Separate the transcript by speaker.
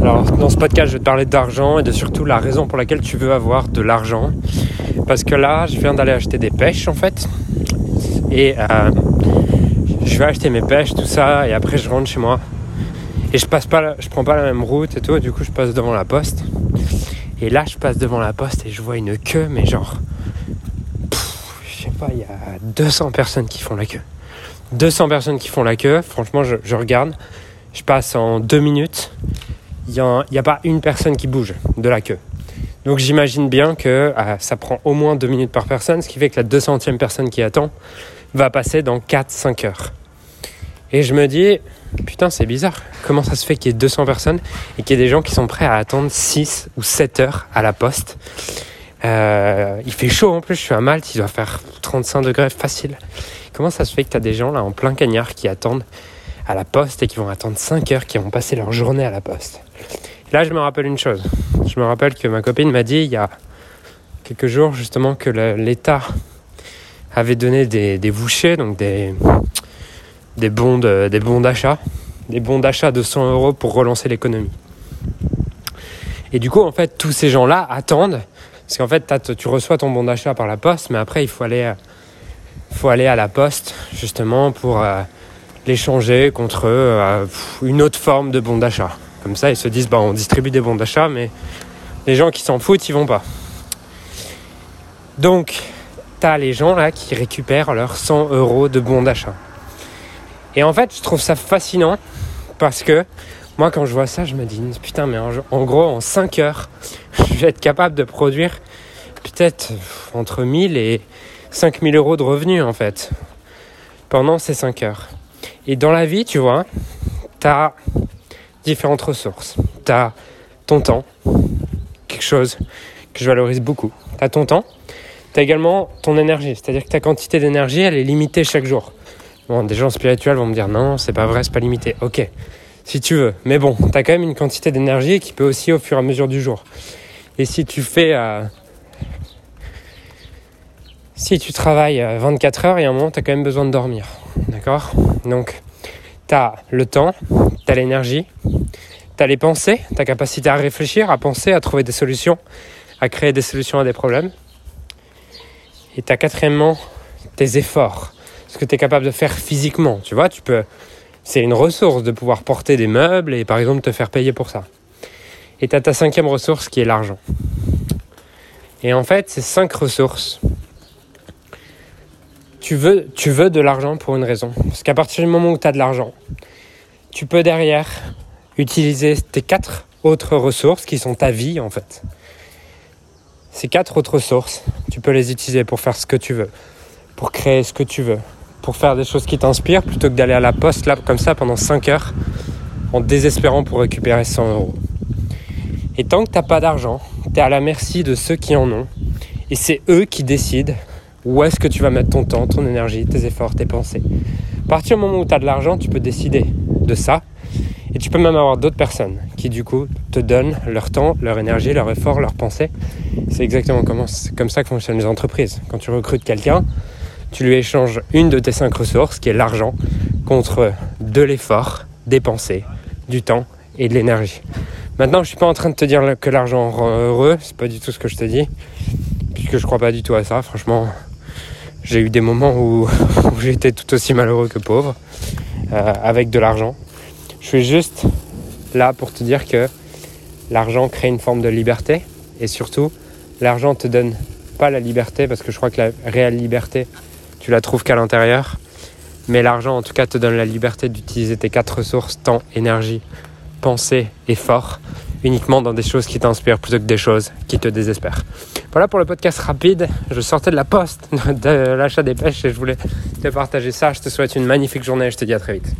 Speaker 1: Alors dans ce podcast je vais te parler d'argent et de surtout la raison pour laquelle tu veux avoir de l'argent. Parce que là je viens d'aller acheter des pêches en fait. Et euh, je vais acheter mes pêches, tout ça, et après je rentre chez moi. Et je passe pas, je prends pas la même route et tout, et du coup je passe devant la poste. Et là je passe devant la poste et je vois une queue, mais genre, je sais pas, il y a 200 personnes qui font la queue. 200 personnes qui font la queue, franchement je, je regarde, je passe en deux minutes, il n'y a, pas une personne qui bouge de la queue. Donc j'imagine bien que euh, ça prend au moins deux minutes par personne, ce qui fait que la 200e personne qui attend va passer dans 4-5 heures. Et je me dis, putain, c'est bizarre. Comment ça se fait qu'il y ait 200 personnes et qu'il y ait des gens qui sont prêts à attendre 6 ou 7 heures à la poste? Euh, Il fait chaud en plus, je suis à Malte, il doit faire 35 degrés facile. Comment ça se fait que tu as des gens là en plein cagnard qui attendent à la poste et qui vont attendre 5 heures, qui vont passer leur journée à la poste et Là, je me rappelle une chose. Je me rappelle que ma copine m'a dit il y a quelques jours justement que l'État avait donné des, des bouchées, donc des, des bons bons d'achat, des bons d'achat de 100 euros pour relancer l'économie. Et du coup, en fait, tous ces gens-là attendent, parce qu'en fait, tu reçois ton bon d'achat par la poste, mais après, il faut aller, faut aller à la poste, justement, pour euh, l'échanger contre euh, une autre forme de bon d'achat. Comme ça, ils se disent, bah, on distribue des bons d'achat, mais les gens qui s'en foutent, ils vont pas. Donc, tu as les gens là qui récupèrent leurs 100 euros de bons d'achat. Et en fait, je trouve ça fascinant parce que moi, quand je vois ça, je me dis putain, mais en, gros, en 5 heures, je vais être capable de produire peut-être entre 1000 et 5000 euros de revenus en fait pendant ces 5 heures. Et dans la vie, tu vois, tu as différentes ressources. Tu as ton temps, quelque chose que je valorise beaucoup. Tu as ton temps, tu as également ton énergie, c'est-à-dire que ta quantité d'énergie, elle est limitée chaque jour. Bon, des gens spirituels vont me dire non, c'est pas vrai, c'est pas limité. Ok, si tu veux. Mais bon, tu as quand même une quantité d'énergie qui peut aussi au fur et à mesure du jour. Et si tu fais. Euh, si tu travailles 24 heures, il y a un moment, tu as quand même besoin de dormir. D'accord? Donc, tu as le temps, tu as l'énergie, tu as les pensées, ta capacité à réfléchir, à penser, à trouver des solutions, à créer des solutions à des problèmes. Et tu as quatrièmement tes efforts ce que tu es capable de faire physiquement. Tu vois, tu peux. C'est une ressource de pouvoir porter des meubles et par exemple te faire payer pour ça. Et tu as ta cinquième ressource qui est l'argent. Et en fait, ces cinq ressources, tu veux, de l'argent pour une raison. Parce qu'à partir du moment où tu as de l'argent, tu peux derrière utiliser tes quatre autres ressources qui sont ta vie en fait. Ces quatre autres ressources, tu peux les utiliser pour faire ce que tu veux, pour créer ce que tu veux, pour faire des choses qui t'inspirent plutôt que d'aller à la poste là comme ça pendant 5 heures en désespérant pour récupérer 100 euros. Et tant que t'as pas d'argent, tu es à la merci de ceux qui en ont. Et c'est eux qui décident où est-ce que tu vas mettre ton temps, ton énergie, tes efforts, tes pensées? À partir du moment où tu as de l'argent, tu peux décider de ça. Et tu peux même avoir d'autres personnes qui du coup te donnent leur temps, leur énergie, leur effort, leurs pensées. C'est exactement comme ça que fonctionnent les entreprises. Quand tu recrutes quelqu'un, tu lui échanges une de tes cinq ressources, qui est l'argent, contre de l'effort, des pensées, du temps et de l'énergie. Maintenant, je ne suis pas en train de te dire que l'argent rend heureux, c'est pas du tout ce que je te dis, puisque je crois pas du tout à ça. Franchement, j'ai eu des moments où, j'étais tout aussi malheureux que pauvre, euh, avec de l'argent. Je suis juste là pour te dire que l'argent crée une forme de liberté, et surtout, l'argent te donne pas la liberté, parce que je crois que la réelle liberté, tu la trouves qu'à l'intérieur. Mais l'argent, en tout cas, te donne la liberté d'utiliser tes quatre ressources, temps, énergie, pensée, effort, uniquement dans des choses qui t'inspirent plutôt que des choses qui te désespèrent. Voilà pour le podcast rapide. Je sortais de la poste de l'achat des pêches et je voulais te partager ça. Je te souhaite une magnifique journée et je te dis à très vite.